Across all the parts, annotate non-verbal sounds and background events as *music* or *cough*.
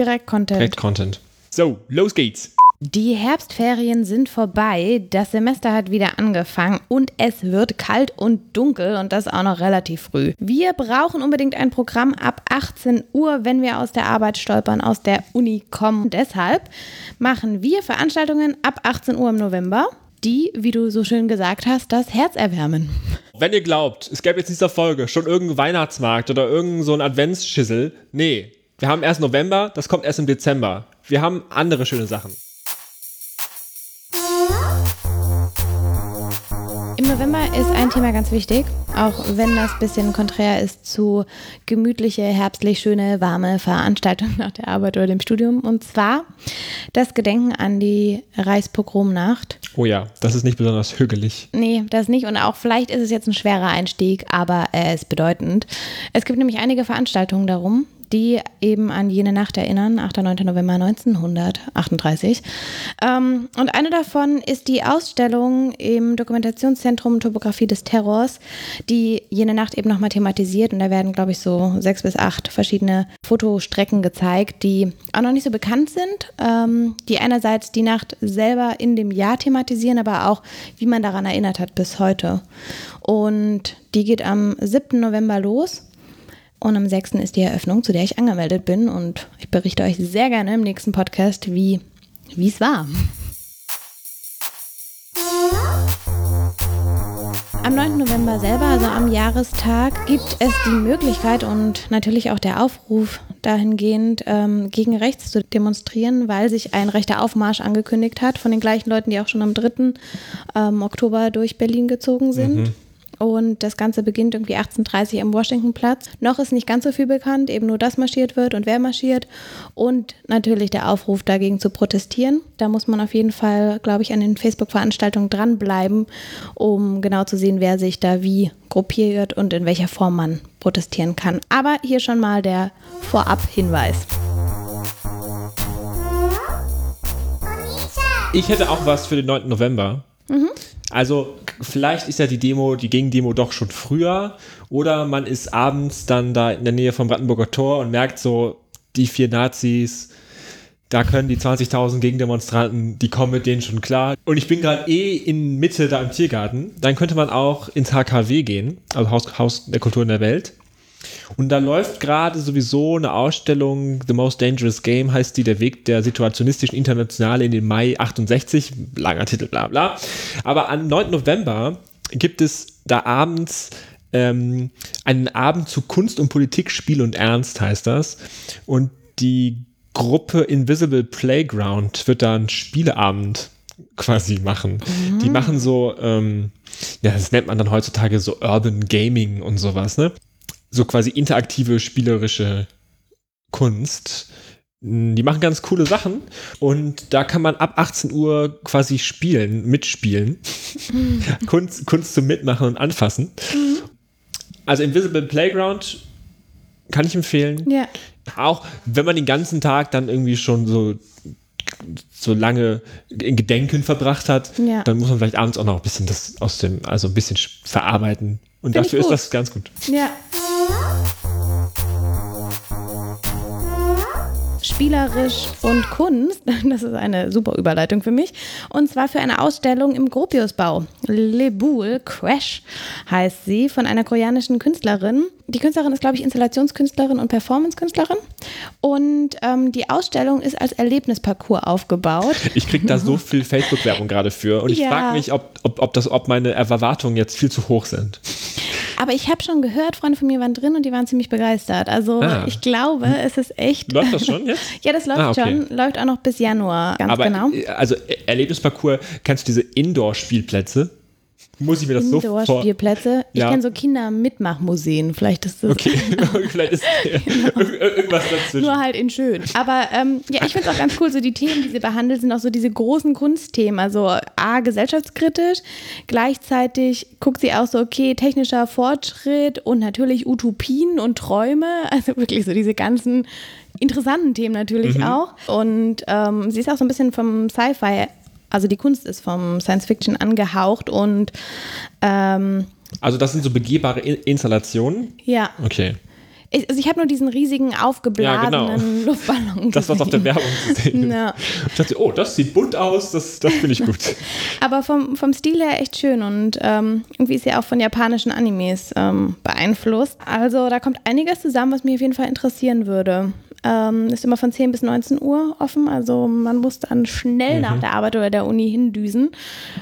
Direkt Content. Direkt Content. So, los geht's. Die Herbstferien sind vorbei, das Semester hat wieder angefangen und es wird kalt und dunkel und das auch noch relativ früh. Wir brauchen unbedingt ein Programm ab 18 Uhr, wenn wir aus der Arbeit stolpern, aus der Uni kommen. Deshalb machen wir Veranstaltungen ab 18 Uhr im November, die, wie du so schön gesagt hast, das Herz erwärmen. Wenn ihr glaubt, es gäbe jetzt in dieser Folge schon irgendeinen Weihnachtsmarkt oder irgendeinen so Adventsschissel, nee, wir haben erst November, das kommt erst im Dezember. Wir haben andere schöne Sachen. Im November ist ein Thema ganz wichtig, auch wenn das ein bisschen konträr ist zu gemütliche, herbstlich schöne, warme Veranstaltungen nach der Arbeit oder dem Studium. Und zwar das Gedenken an die Reichspogromnacht. Oh ja, das ist nicht besonders hügelig. Nee, das nicht. Und auch vielleicht ist es jetzt ein schwerer Einstieg, aber er ist bedeutend. Es gibt nämlich einige Veranstaltungen darum, die eben an jene Nacht erinnern, 8. und 9. November 1938. Ähm, und eine davon ist die Ausstellung im Dokumentationszentrum Topographie des Terrors, die jene Nacht eben nochmal thematisiert. Und da werden, glaube ich, so sechs bis acht verschiedene Fotostrecken gezeigt, die auch noch nicht so bekannt sind, ähm, die einerseits die Nacht selber in dem Jahr thematisieren, aber auch, wie man daran erinnert hat bis heute. Und die geht am 7. November los und am 6. ist die Eröffnung, zu der ich angemeldet bin. Und ich berichte euch sehr gerne im nächsten Podcast, wie es war. Am 9. November selber, also am Jahrestag, gibt es die Möglichkeit und natürlich auch der Aufruf dahingehend, ähm, gegen rechts zu demonstrieren, weil sich ein rechter Aufmarsch angekündigt hat von den gleichen Leuten, die auch schon am 3. Ähm, Oktober durch Berlin gezogen sind. Mhm und das Ganze beginnt irgendwie 1830 am Washingtonplatz. Noch ist nicht ganz so viel bekannt, eben nur, dass marschiert wird und wer marschiert und natürlich der Aufruf dagegen zu protestieren. Da muss man auf jeden Fall, glaube ich, an den Facebook-Veranstaltungen dranbleiben, um genau zu sehen, wer sich da wie gruppiert und in welcher Form man protestieren kann. Aber hier schon mal der Vorab-Hinweis. Ich hätte auch was für den 9. November. Mhm. Also vielleicht ist ja die Demo, die Gegendemo doch schon früher oder man ist abends dann da in der Nähe vom Brandenburger Tor und merkt so, die vier Nazis, da können die 20.000 Gegendemonstranten, die kommen mit denen schon klar. Und ich bin gerade eh in Mitte da im Tiergarten. Dann könnte man auch ins HKW gehen, also Haus, Haus der Kultur in der Welt. Und da läuft gerade sowieso eine Ausstellung, The Most Dangerous Game heißt die, der Weg der situationistischen Internationale in den Mai 68, langer Titel, bla bla. Aber am 9. November gibt es da abends ähm, einen Abend zu Kunst und Politik, Spiel und Ernst heißt das. Und die Gruppe Invisible Playground wird da einen Spieleabend quasi machen. Mhm. Die machen so, ähm, ja, das nennt man dann heutzutage so Urban Gaming und sowas, ne? So quasi interaktive spielerische Kunst. Die machen ganz coole Sachen und da kann man ab 18 Uhr quasi spielen, mitspielen. *laughs* Kunst, Kunst zum Mitmachen und Anfassen. Mhm. Also Invisible Playground kann ich empfehlen. Ja. Auch wenn man den ganzen Tag dann irgendwie schon so so lange in Gedenken verbracht hat, ja. dann muss man vielleicht abends auch noch ein bisschen das aus dem, also ein bisschen verarbeiten. Und Find dafür ist das ganz gut. Ja. Spielerisch und Kunst, *laughs* das ist eine super Überleitung für mich, und zwar für eine Ausstellung im Gropiusbau. Le Boule Crash heißt sie, von einer koreanischen Künstlerin. Die Künstlerin ist, glaube ich, Installationskünstlerin und Performancekünstlerin. Und ähm, die Ausstellung ist als Erlebnisparcours aufgebaut. Ich kriege da so *laughs* viel Facebook-Werbung gerade für und ich ja. frage mich, ob, ob, ob, das, ob meine Erwartungen jetzt viel zu hoch sind. Aber ich habe schon gehört, Freunde von mir waren drin und die waren ziemlich begeistert. Also ah. ich glaube, es ist echt. Läuft das schon jetzt? *laughs* ja, das läuft ah, okay. schon. Läuft auch noch bis Januar, ganz Aber, genau. Also Erlebnisparcours, kennst du diese Indoor-Spielplätze? Muss ich mir das so vorstellen? Indoor-Spielplätze. Ich ja. kenne so Kinder-Mitmachmuseen. Vielleicht ist das. Okay, *laughs* vielleicht ist genau. *laughs* *laughs* irgendwas dazwischen. Nur halt in schön. Aber ähm, ja, ich finde es auch ganz cool, so die Themen, die sie behandelt, sind auch so diese großen Kunstthemen. Also A, gesellschaftskritisch. Gleichzeitig guckt sie auch so, okay, technischer Fortschritt und natürlich Utopien und Träume. Also wirklich so diese ganzen interessanten Themen natürlich mhm. auch. Und ähm, sie ist auch so ein bisschen vom Sci-Fi also die Kunst ist vom Science Fiction angehaucht und ähm, also das sind so begehbare Installationen? Ja. Okay. Ich, also ich habe nur diesen riesigen aufgeblasenen Ja, genau. *laughs* Luftballon. Das, was auf der gesehen. Werbung zu sehen ist. Ja. Ich dachte, oh, das sieht bunt aus, das, das finde ich gut. *laughs* Aber vom, vom Stil her echt schön und ähm, irgendwie ist ja auch von japanischen Animes ähm, beeinflusst. Also da kommt einiges zusammen, was mich auf jeden Fall interessieren würde. Ähm, ist immer von 10 bis 19 Uhr offen, also man muss dann schnell Mhm. nach der Arbeit oder der Uni hindüsen.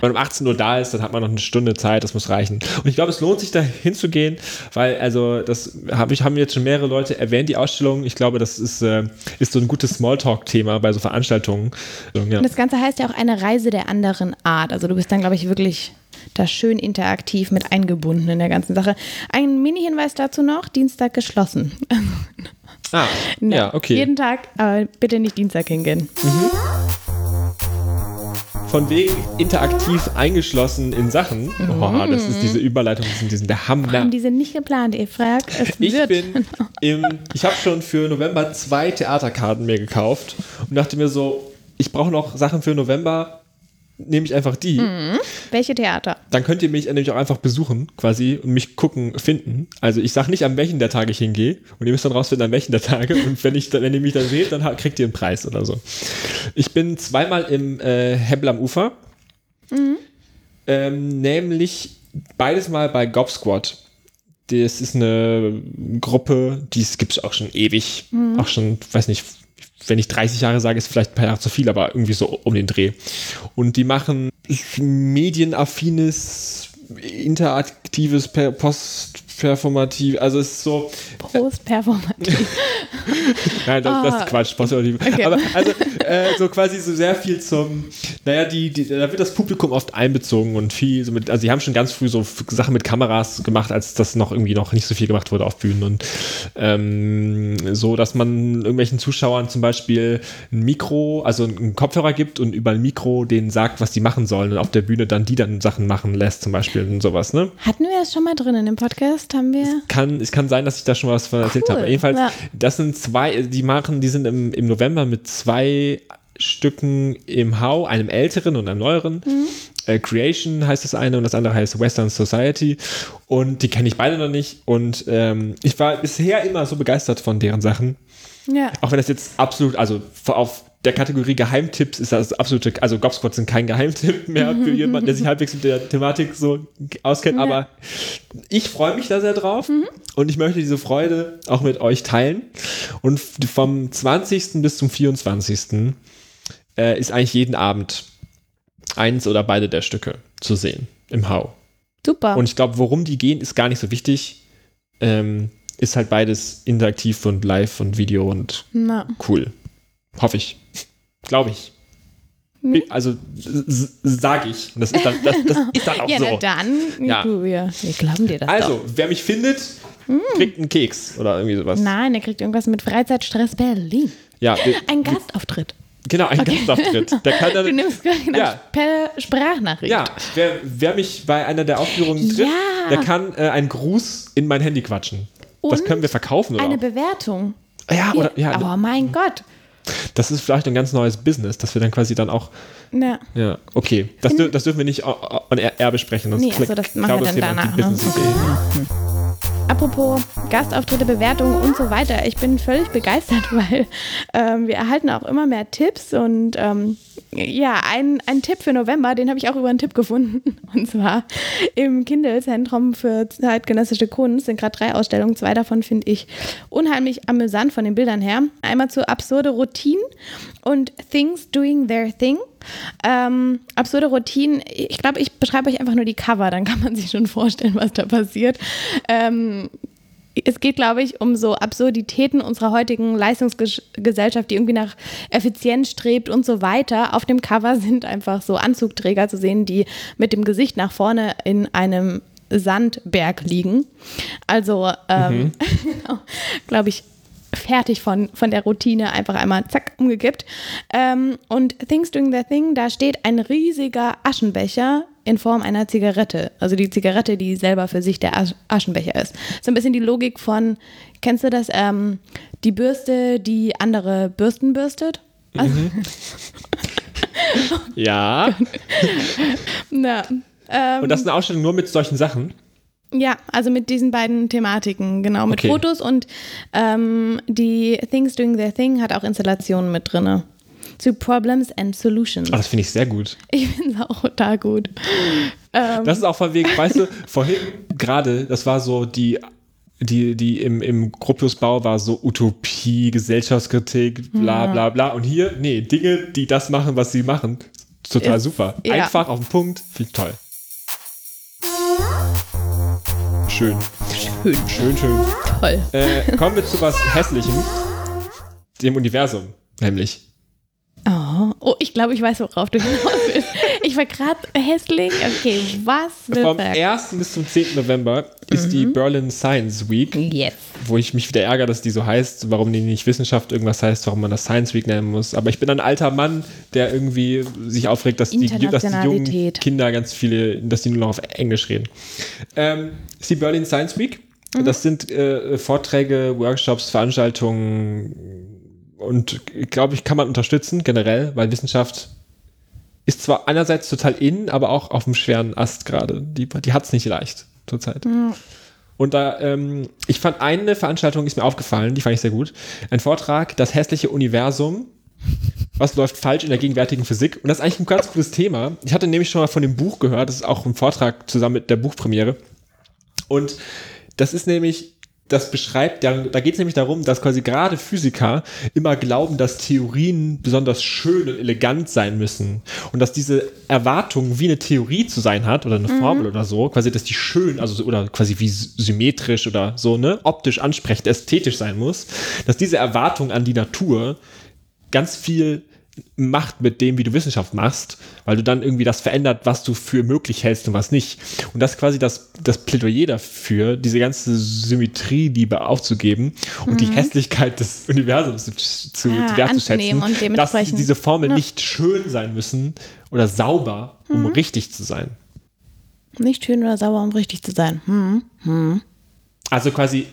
Wenn man um 18 Uhr da ist, dann hat man noch eine Stunde Zeit, das muss reichen. Und ich glaube, es lohnt sich da hinzugehen, weil, also, das hab ich, haben jetzt schon mehrere Leute erwähnt, die Ausstellung. Ich glaube, das ist, äh, ist so ein gutes Smalltalk-Thema bei so Veranstaltungen. Ja. Und das Ganze heißt ja auch eine Reise der anderen Art. Also du bist dann, glaube ich, wirklich da schön interaktiv mit eingebunden in der ganzen Sache. Ein Mini-Hinweis dazu noch, Dienstag geschlossen. *laughs* Ah, ja, okay. Jeden Tag, aber bitte nicht Dienstag hingehen. Von wegen interaktiv eingeschlossen in Sachen. Oh, das ist diese Überleitung, das sind diesen der Hammer. Haben diese nicht geplant, ihr fragt. *laughs* Ich wird. bin im, ich habe schon für November zwei Theaterkarten mir gekauft und dachte mir so, ich brauche noch Sachen für November, nehme ich einfach die. Welche Theater? Dann könnt ihr mich nämlich auch einfach besuchen, quasi, und mich gucken, finden. Also ich sage nicht, an welchen der Tage ich hingehe und ihr müsst dann rausfinden, an welchen der Tage. Und wenn, ich, wenn ihr mich dann seht, dann kriegt ihr einen Preis oder so. Ich bin zweimal im äh, Hebbel am Ufer. Ähm, nämlich beides mal bei Gob Squad. Das ist eine Gruppe, die gibt es auch schon ewig. Auch schon, weiß nicht, wenn ich 30 Jahre sage, ist vielleicht ein paar Jahre zu viel, aber irgendwie so um den Dreh. Und die machen medienaffines, interaktives, per postperformativ, also es ist so, Prost, performativ. *laughs* Nein, das, das Ah. ist Quatsch, Postperspektive. Okay. Aber also äh, so quasi so sehr viel zum, naja, die, die, da wird das Publikum oft einbezogen und viel so mit, also die haben schon ganz früh so Sachen mit Kameras gemacht, als das noch irgendwie noch nicht so viel gemacht wurde auf Bühnen und ähm, so, dass man irgendwelchen Zuschauern zum Beispiel ein Mikro, also einen Kopfhörer gibt und über ein Mikro denen sagt, was die machen sollen und auf der Bühne dann die dann Sachen machen lässt zum Beispiel und sowas, ne? Hatten wir das schon mal drin in dem Podcast? Haben wir? kann, es kann sein, dass ich da schon was von erzählt Cool, habe. Jedenfalls, ja. das sind zwei, die machen, die sind im, im November mit zwei Stücken im Hau, einem älteren und einem neueren. Mhm. Äh, Creation heißt das eine und das andere heißt Western Society. Und die kenne ich beide noch nicht. Und ähm, ich war bisher immer so begeistert von deren Sachen. Ja. Auch wenn das jetzt absolut, also auf der Kategorie Geheimtipps ist das absolute, also Gobsquad sind kein Geheimtipp mehr für *laughs* jemanden, der sich halbwegs mit der Thematik so auskennt, aber ich freue mich da sehr drauf und ich möchte diese Freude auch mit euch teilen. Und vom 20. bis zum 24. Äh, ist eigentlich jeden Abend eins oder beide der Stücke zu sehen im Hau. Super. Und ich glaube, worum die gehen, ist gar nicht so wichtig. Ähm, ist halt beides interaktiv und live und Video und Na. cool. Hoffe ich. Glaube ich. Hm? Also sage ich. Das ist dann, das, das ist dann auch *laughs* Ja, na so. dann. Ja. Du, wir, wir glauben dir das Also, doch. wer mich findet, kriegt einen Keks oder irgendwie sowas. Nein, er kriegt irgendwas mit Freizeitstress Berlin. Ja, wir- Ein Gastauftritt. genau, ein Gastauftritt. *laughs* Der kann Du dann, nimmst gleich Ja. per Sprachnachricht. ja, wer, wer mich bei einer der Aufführungen trifft, Ja. der kann äh, einen Gruß in mein Handy quatschen. das Und können wir verkaufen oder? Eine? Bewertung. ja, oder ja, oh mein Gott. Das ist vielleicht ein ganz neues Business, dass wir dann quasi dann auch Ja. Ja, okay. Das, dür das dürfen wir nicht on air, air besprechen. sonst Nee, achso, das machen wir dann danach, ne? Apropos Gastauftritte, Bewertungen und so weiter. Ich bin völlig begeistert, *laughs* weil ähm, wir erhalten auch immer mehr Tipps und ähm, ja, ein, ein Tipp für November, den habe ich auch über einen Tipp gefunden. *laughs* Und zwar im Kindle-Zentrum für zeitgenössische Kunst sind gerade drei Ausstellungen. Zwei davon finde ich unheimlich amüsant von den Bildern her. Einmal zu absurde Routinen und Things Doing Their Thing. Ähm, absurde Routinen, ich glaube, ich beschreibe euch einfach nur die Cover, dann kann man *laughs* sich schon vorstellen, was da passiert. Ähm, es geht, glaube ich, um so Absurditäten unserer heutigen Leistungsgesellschaft, die irgendwie nach Effizienz strebt und so weiter. Auf dem Cover sind einfach so Anzugträger zu sehen, die mit dem Gesicht nach vorne in einem Sandberg liegen. Also, ähm, *laughs* glaube ich, fertig von, von der Routine, einfach einmal zack, umgekippt. Ähm, und Things Doing Their Thing, da steht ein riesiger Aschenbecher in Form einer Zigarette. Also die Zigarette, die selber für sich der Asch Aschenbecher ist. So ein bisschen die Logik von, kennst du das, ähm, die Bürste, die andere Bürsten bürstet? Also, *laughs* Ja. na, ähm, Und das ist eine Ausstellung nur mit solchen Sachen. Ja, also mit diesen beiden Thematiken, genau, mit Okay. Fotos und ähm, die Things Doing Their Thing hat auch Installationen mit drinne. Zu Problems and Solutions. Ah, das finde ich sehr gut. Ich finde es auch total gut. Ähm, Das ist auch von wegen, weißt du, vorhin gerade, das war so die, die, die im, im Gropiusbau war so Utopie, Gesellschaftskritik, bla bla bla. Und hier, nee, Dinge, die das machen, was sie machen. Total Ist- super. ja. Einfach auf den Punkt, viel toll. Schön. schön, Schön, schön. toll. Äh, kommen wir zu was Hässlichem, dem Universum, nämlich. Oh, oh ich glaube, ich weiß, worauf du hinaus willst. Ich war gerade hässlich. Okay, was will Vom er? 1. bis zum 10. November ist die Berlin Science Week. Yes. wo ich mich wieder ärgere, dass die so heißt, warum die nicht Wissenschaft irgendwas heißt, warum man das Science Week nennen muss. Aber ich bin ein alter Mann, der irgendwie sich aufregt, dass die, dass die jungen. Kinder ganz viele, dass die nur noch auf Englisch reden. Ähm, ist die Berlin Science Week. Das sind äh, Vorträge, Workshops, Veranstaltungen und glaube ich, kann man unterstützen generell, weil Wissenschaft ist zwar einerseits total in, aber auch auf dem schweren Ast gerade. Die, die hat es nicht leicht zurzeit. Und da, ähm, ich fand eine Veranstaltung, ist mir aufgefallen, die fand ich sehr gut. Ein Vortrag, das hässliche Universum. Was läuft falsch in der gegenwärtigen Physik? Und das ist eigentlich ein ganz cooles Thema. Ich hatte nämlich schon mal von dem Buch gehört, das ist auch ein Vortrag zusammen mit der Buchpremiere. Und das ist nämlich, das beschreibt, da, da geht es nämlich darum, dass quasi gerade Physiker immer glauben, dass Theorien besonders schön und elegant sein müssen. Und dass diese Erwartung, wie eine Theorie zu sein hat oder eine Formel oder so, quasi, dass die schön, also so- oder quasi wie sy- symmetrisch oder so, ne, optisch ansprechend, ästhetisch sein muss, dass diese Erwartung an die Natur ganz viel macht mit dem, wie du Wissenschaft machst, weil du dann irgendwie das verändert, was du für möglich hältst und was nicht. Und das ist quasi das, das Plädoyer dafür, diese ganze Symmetrieliebe aufzugeben und die Hässlichkeit des Universums zu, zu Ah, wertzuschätzen, dass diese Formeln nicht schön sein müssen oder sauber, um richtig zu sein. Nicht schön oder sauber, um richtig zu sein. Hm. Also quasi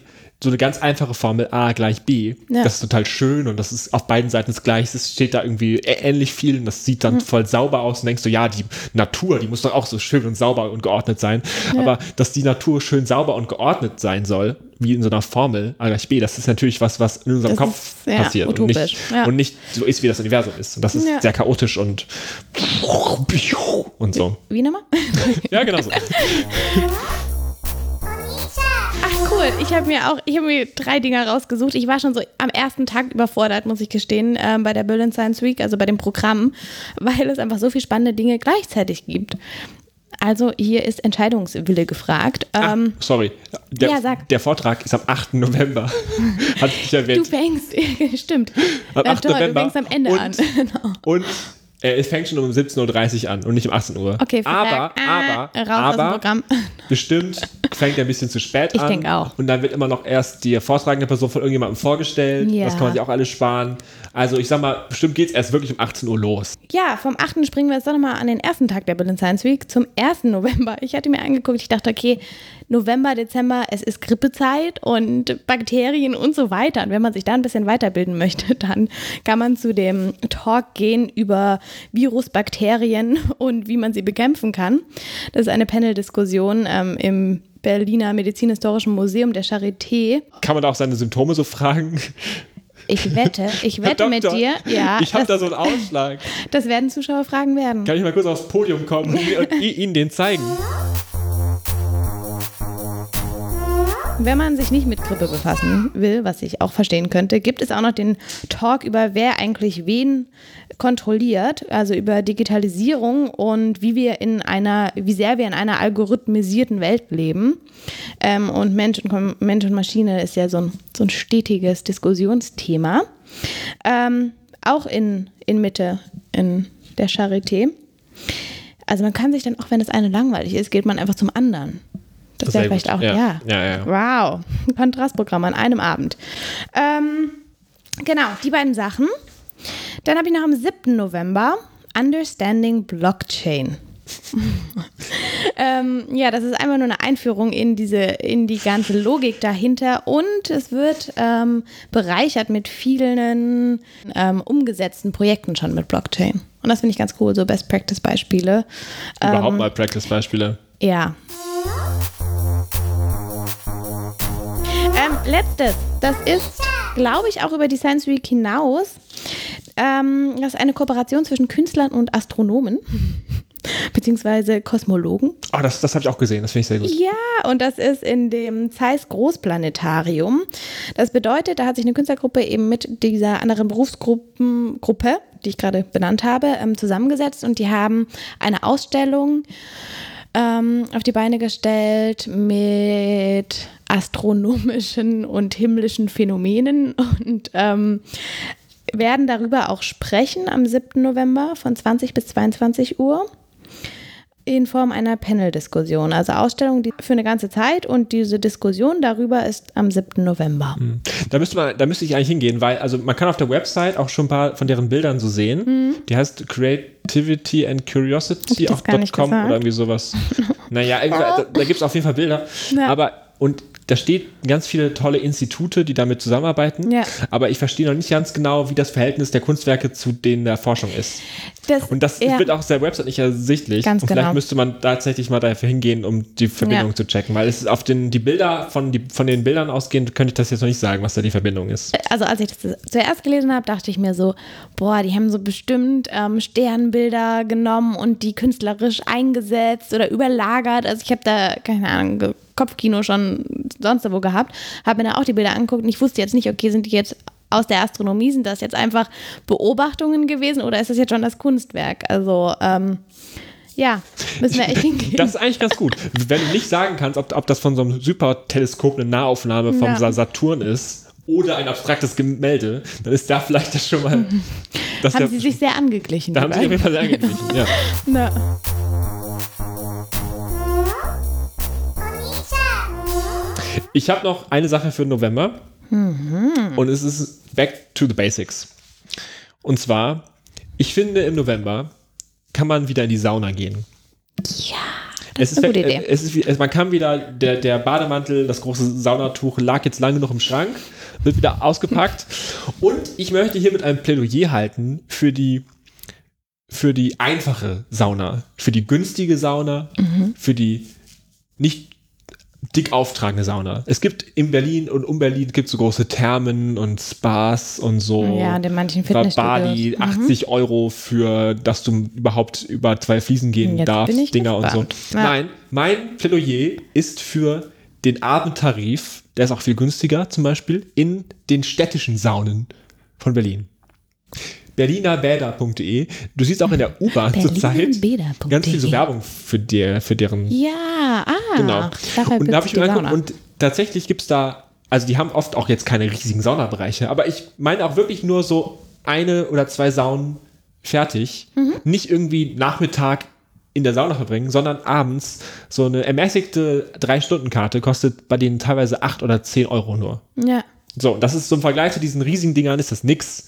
so eine ganz einfache Formel A gleich B. Ja. Das ist total schön und das ist auf beiden Seiten das Gleiche. Es steht da irgendwie ähnlich viel und das sieht dann voll sauber aus und denkst du, ja, die Natur, die muss doch auch so schön und sauber und geordnet sein. Aber dass die Natur schön sauber und geordnet sein soll, wie in so einer Formel A gleich B, das ist natürlich was, was in unserem Das Kopf ist, ja, passiert und nicht, ja. und nicht so ist, wie das Universum ist. Und das ist Ja. sehr chaotisch und und so. Wie nochmal? Ja, genau so. *laughs* Ach cool, ich habe mir auch, ich habe mir drei Dinger rausgesucht. Ich war schon so am ersten Tag überfordert, muss ich gestehen, ähm, bei der Berlin Science Week, also bei dem Programm, *laughs* weil es einfach so viele spannende Dinge gleichzeitig gibt. Also hier ist Entscheidungswille gefragt. Ähm, ah, sorry. Der, ja, sag. der Vortrag ist am 8. November. Hatte ich du erwähnt. fängst, *laughs* stimmt. Am Na 8. toll, November. du fängst am Ende und, an. *laughs* Genau. Und äh, es fängt schon um 17.30 Uhr an und nicht um 18 Uhr. Okay, aber, aber, dem aber *laughs* bestimmt fängt er ein bisschen zu spät Ich an. denk auch. Und dann wird immer noch erst die vortragende Person von irgendjemandem vorgestellt. Ja. Das kann man sich auch alles sparen. Also ich sag mal, bestimmt geht es erst wirklich um 18 Uhr los. Ja, vom 8. springen wir jetzt doch nochmal an den ersten Tag der Berlin Science Week, zum 1. November. Ich hatte mir angeguckt, ich dachte, okay, November, Dezember, es ist Grippezeit und Bakterien und so weiter. Und wenn man sich da ein bisschen weiterbilden möchte, *laughs* dann kann man zu dem Talk gehen über Virus, Bakterien und wie man sie bekämpfen kann. Das ist eine Panel-Diskussion ähm, im Berliner Medizinhistorischen Museum der Charité. Kann man da auch seine Symptome so fragen? Ich wette, ich wette mit dir, ja, Ich habe da so einen Ausschlag. das werden Zuschauer fragen werden. Kann ich mal kurz aufs Podium kommen und *laughs* Ihnen den zeigen? Wenn man sich nicht mit Grippe befassen will, was ich auch verstehen könnte, gibt es auch noch den Talk über wer eigentlich wen kontrolliert, also über Digitalisierung und wie wir in einer, wie sehr wir in einer algorithmisierten Welt leben. Ähm, und Mensch und, Mensch und Maschine ist ja so ein, so ein stetiges Diskussionsthema. Ähm, auch in, in Mitte in der Charité. Also man kann sich dann, auch wenn das eine langweilig ist, geht man einfach zum anderen. Das wäre vielleicht gut. auch, Ja. ja. Ja, ja. Wow, ein Kontrastprogramm an einem Abend. Ähm, genau, die beiden Sachen. Dann habe ich noch am 7. November Understanding Blockchain. *laughs* ähm, ja, das ist einfach nur eine Einführung in diese, in die ganze Logik dahinter und es wird ähm, bereichert mit vielen ähm, umgesetzten Projekten schon mit Blockchain. Und das finde ich ganz cool, so Best Practice Beispiele. Überhaupt Ähm, mal Practice-Beispiele. Ja. Ähm, letztes, das ist, glaube ich, auch über die Science Week hinaus. Ähm, das ist eine Kooperation zwischen Künstlern und Astronomen. *laughs* Beziehungsweise Kosmologen. Oh, das, das habe ich auch gesehen, das finde ich sehr gut. Ja, und das ist in dem Zeiss Großplanetarium. Das bedeutet, da hat sich eine Künstlergruppe eben mit dieser anderen Berufsgruppe, die ich gerade benannt habe, ähm, zusammengesetzt und die haben eine Ausstellung ähm, auf die Beine gestellt mit astronomischen und himmlischen Phänomenen und ähm, werden darüber auch sprechen am 7. November von 20 bis 22 Uhr in Form einer Panel-Diskussion. Also Ausstellung für eine ganze Zeit und diese Diskussion darüber ist am 7. November. Mhm. Da müsste, man, da müsste ich eigentlich hingehen, weil also man kann auf der Website auch schon ein paar von deren Bildern so sehen. Mhm. Die heißt Creativity and Curiosity auf .com oder irgendwie sowas. naja, *laughs* da, da gibt es auf jeden Fall Bilder. Ja. Aber und da steht ganz viele tolle Institute, die damit zusammenarbeiten. Ja. Aber ich verstehe noch nicht ganz genau, wie das Verhältnis der Kunstwerke zu denen der Forschung ist. Das, und das ja. wird auch auf der Website nicht ersichtlich. Ganz und vielleicht genau. müsste man tatsächlich mal dafür hingehen, um die Verbindung ja. zu checken. Weil es ist auf den die Bilder, von, die, von den Bildern ausgehend, könnte ich das jetzt noch nicht sagen, was da die Verbindung ist. Also als ich das zuerst gelesen habe, dachte ich mir so, boah, die haben so bestimmt ähm, Sternbilder genommen und die künstlerisch eingesetzt oder überlagert. Also ich habe da, keine Ahnung, Kopfkino schon sonst wo gehabt, habe mir da auch die Bilder angeguckt und ich wusste jetzt nicht, okay, sind die jetzt aus der Astronomie, sind das jetzt einfach Beobachtungen gewesen oder ist das jetzt schon das Kunstwerk? Also, ähm, ja, müssen wir echt *laughs* hingehen. Das ist eigentlich ganz gut. Wenn du nicht sagen kannst, ob, ob das von so einem Superteleskop eine Nahaufnahme vom ja. Saturn ist oder ein abstraktes Gemälde, dann ist da vielleicht das schon mal. haben der, sie sich sehr angeglichen. Da haben sie sich auf jeden Fall sehr angeglichen, ja. *laughs* Na. Ich habe noch eine Sache für November. Mhm. Und es ist Back to the Basics. Und zwar, ich finde, im November kann man wieder in die Sauna gehen. Ja. Das ist, eine gute Idee. Es ist, man kann wieder, der, der Bademantel, das große Saunatuch lag jetzt lange noch im Schrank, wird wieder ausgepackt. *laughs* Und ich möchte hier mit einem Plädoyer halten für die, für die einfache Sauna, für die günstige Sauna, mhm. für die nicht dick auftragende Sauna. Es gibt in Berlin und um Berlin gibt so große Thermen und Spas und so. Ja, in manchen Fitnessstudios. Bali, 80 mhm. Euro für, dass du überhaupt über zwei Fliesen gehen Jetzt darfst, Dinger und so. Ja. Nein, mein Plädoyer ist für den Abendtarif, der ist auch viel günstiger zum Beispiel, in den städtischen Saunen von Berlin berlinerbäder.de. Du siehst auch in der U-Bahn *laughs* zurzeit ganz viel so Werbung für, der, für deren. Ja, ah. Genau. Und da habe ich mir angeguckt und tatsächlich gibt es da, also die haben oft auch jetzt keine riesigen Saunabereiche, aber ich meine auch wirklich nur so eine oder zwei Saunen fertig. Mhm. Nicht irgendwie Nachmittag in der Sauna verbringen, sondern abends so eine ermäßigte Drei-Stunden-Karte kostet bei denen teilweise acht oder zehn Euro nur. Ja. So, das ist zum Vergleich zu diesen riesigen Dingern ist das nix.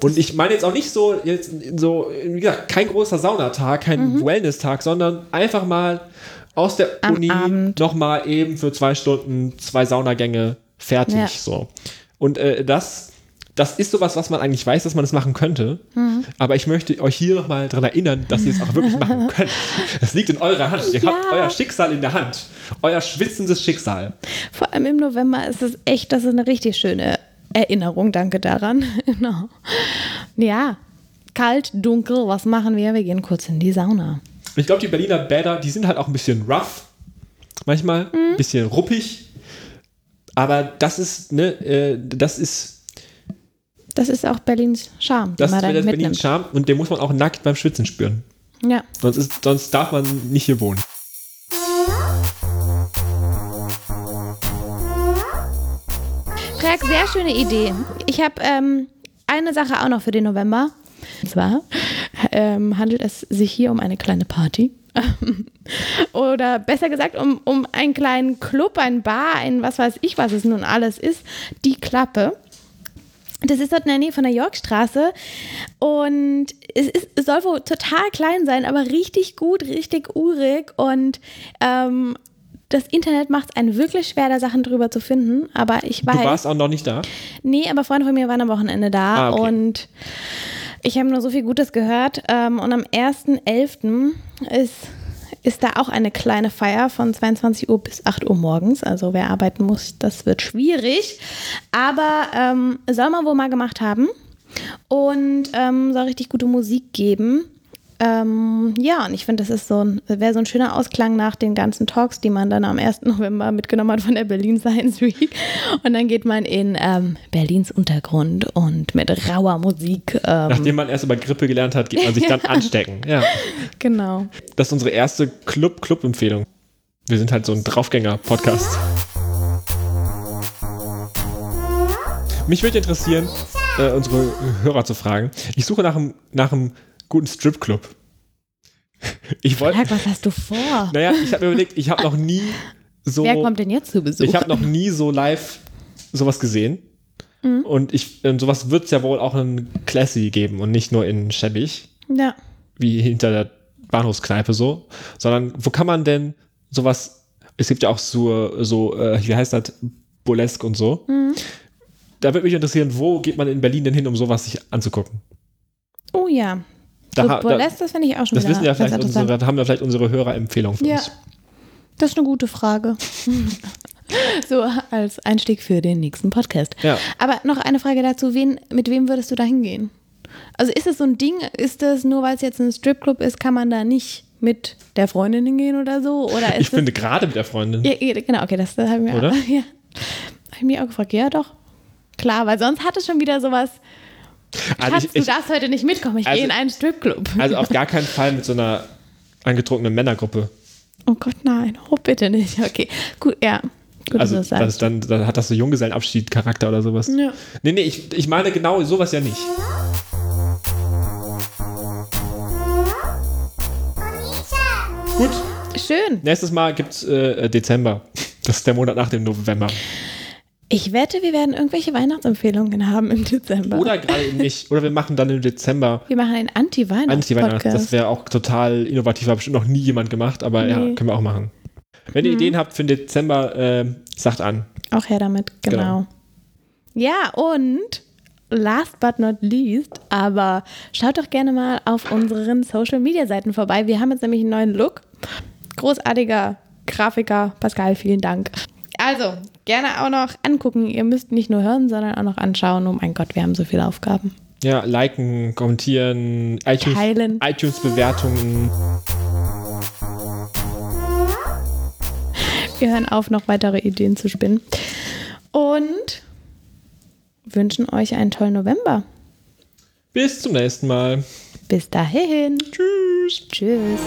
Und ich meine jetzt auch nicht so, jetzt so, wie gesagt, kein großer Saunatag, kein mhm. Wellness-Tag, sondern einfach mal aus der Am Uni nochmal eben für zwei Stunden zwei Saunagänge fertig. Ja. So. Und äh, das das ist sowas, was man eigentlich weiß, dass man das machen könnte. Mhm. Aber ich möchte euch hier nochmal daran erinnern, dass ihr es auch wirklich machen *laughs* könnt. Es liegt in eurer Hand. Ihr ja. habt euer Schicksal in der Hand. Euer schwitzendes Schicksal. Vor allem im November ist es echt, das ist eine richtig schöne Erinnerung. Danke daran. *laughs* genau. Ja, kalt, dunkel, was machen wir? Wir gehen kurz in die Sauna. Ich glaube, die Berliner Bäder, die sind halt auch ein bisschen rough. Manchmal ein mhm. bisschen ruppig. Aber das ist, ne, äh, das ist das ist auch Berlins Charme. Das ist das Berlins Charme und den muss man auch nackt beim Schwitzen spüren. Ja. Sonst, ist, sonst darf man nicht hier wohnen. Frag, sehr schöne Idee. Ich habe ähm, eine Sache auch noch für den November. Und zwar ähm, handelt es sich hier um eine kleine Party. *laughs* Oder besser gesagt, um, um einen kleinen Club, ein Bar, ein was weiß ich, was es nun alles ist. Die Klappe. Das ist dort in der Nähe von der Yorkstraße und es, ist, es soll wohl total klein sein, aber richtig gut, richtig urig und ähm, das Internet macht es einen wirklich schwer, da Sachen drüber zu finden, aber ich weiß. Du warst auch noch nicht da? Nee, aber Freunde von mir waren am Wochenende da ah, okay. und ich habe nur so viel Gutes gehört ähm, und am 1.11. ist ist da auch eine kleine Feier von 22 Uhr bis 8 Uhr morgens. Also wer arbeiten muss, das wird schwierig. Aber ähm, soll man wohl mal gemacht haben und ähm, soll richtig gute Musik geben. Ähm, ja, und ich finde, das ist so ein, wäre so ein schöner Ausklang nach den ganzen Talks, die man dann am 1. *laughs* November mitgenommen hat von der Berlin Science Week. Und dann geht man in ähm, Berlins Untergrund und mit rauer Musik. Ähm, Nachdem man erst über Grippe gelernt hat, geht man sich dann *laughs* anstecken. Ja. Genau. Das ist unsere erste Club-Club-Empfehlung. Wir sind halt so ein Draufgänger-Podcast. Mich würde interessieren, äh, unsere Hörer zu fragen. Ich suche nach einem, nach einem guten Stripclub. *laughs* Ich wollte. Frag, was hast du vor? Naja, ich habe mir überlegt, ich habe noch nie so. Wer kommt denn jetzt zu Besuch? Ich habe noch nie so live sowas gesehen. Und ich, ähm, sowas wird es ja wohl auch in Classy geben und nicht nur in Schäbig, ja. wie hinter der Bahnhofskneipe so, sondern wo kann man denn sowas, es gibt ja auch so, so äh, wie heißt das, Burlesque und so. Da würde mich interessieren, wo geht man in Berlin denn hin, um sowas sich anzugucken? Oh ja. Da, so da, das finde ich auch schon das wissen ja vielleicht unsere, da haben wir vielleicht unsere Hörerempfehlung für Ja, uns. das ist eine gute Frage. *laughs* so als Einstieg für den nächsten Podcast. Ja. Aber noch eine Frage dazu, wen, mit wem würdest du da hingehen? Also ist es so ein Ding, ist das nur, weil es jetzt ein Stripclub ist, kann man da nicht mit der Freundin hingehen oder so? Oder ist Ich finde gerade mit der Freundin. ja, genau, okay, das, das habe ich mir Oder? auch, *laughs* ja. Hab ich mir auch gefragt, ja doch. Klar, weil sonst hat es schon wieder sowas, Also Schatz, ich, du ich, darfst heute nicht mitkommen, ich Also- gehe in einen Stripclub. also auf gar keinen Fall mit so einer angetrunkenen Männergruppe. oh Gott, nein, oh bitte nicht. Okay, gut, ja. Gut, Also du das das dann, dann hat das so Junggesellenabschied-Charakter oder sowas. Ja. Nee, nee, ich, ich meine genau sowas ja nicht. Gut, Schön. nächstes Mal gibt's äh, Dezember. Das ist der Monat nach dem November. Ich wette, wir werden irgendwelche Weihnachtsempfehlungen haben im Dezember. Oder gerade *laughs* nicht. Oder wir machen dann im Dezember wir machen einen Anti-Weihnachts. Anti-Weihnachts-Podcast. Das wäre auch total innovativ. Hat bestimmt noch nie jemand gemacht, aber ja, Nee. Mhm. können wir auch machen. Wenn ihr Ideen habt für den Dezember, äh, sagt an. Auch her damit, genau. Ja, und last but not least, aber schaut doch gerne mal auf unseren Social Media Seiten vorbei. Wir haben jetzt nämlich einen neuen Look. Großartiger Grafiker, Pascal, vielen Dank. Also, gerne auch noch angucken. Ihr müsst nicht nur hören, sondern auch noch anschauen. Oh mein Gott, wir haben so viele Aufgaben. Ja, liken, kommentieren, iTunes, iTunes-Bewertungen. Wir hören auf, noch weitere Ideen zu spinnen. Und wünschen euch einen tollen November. Bis zum nächsten Mal. Bis dahin. Tschüss. Tschüss.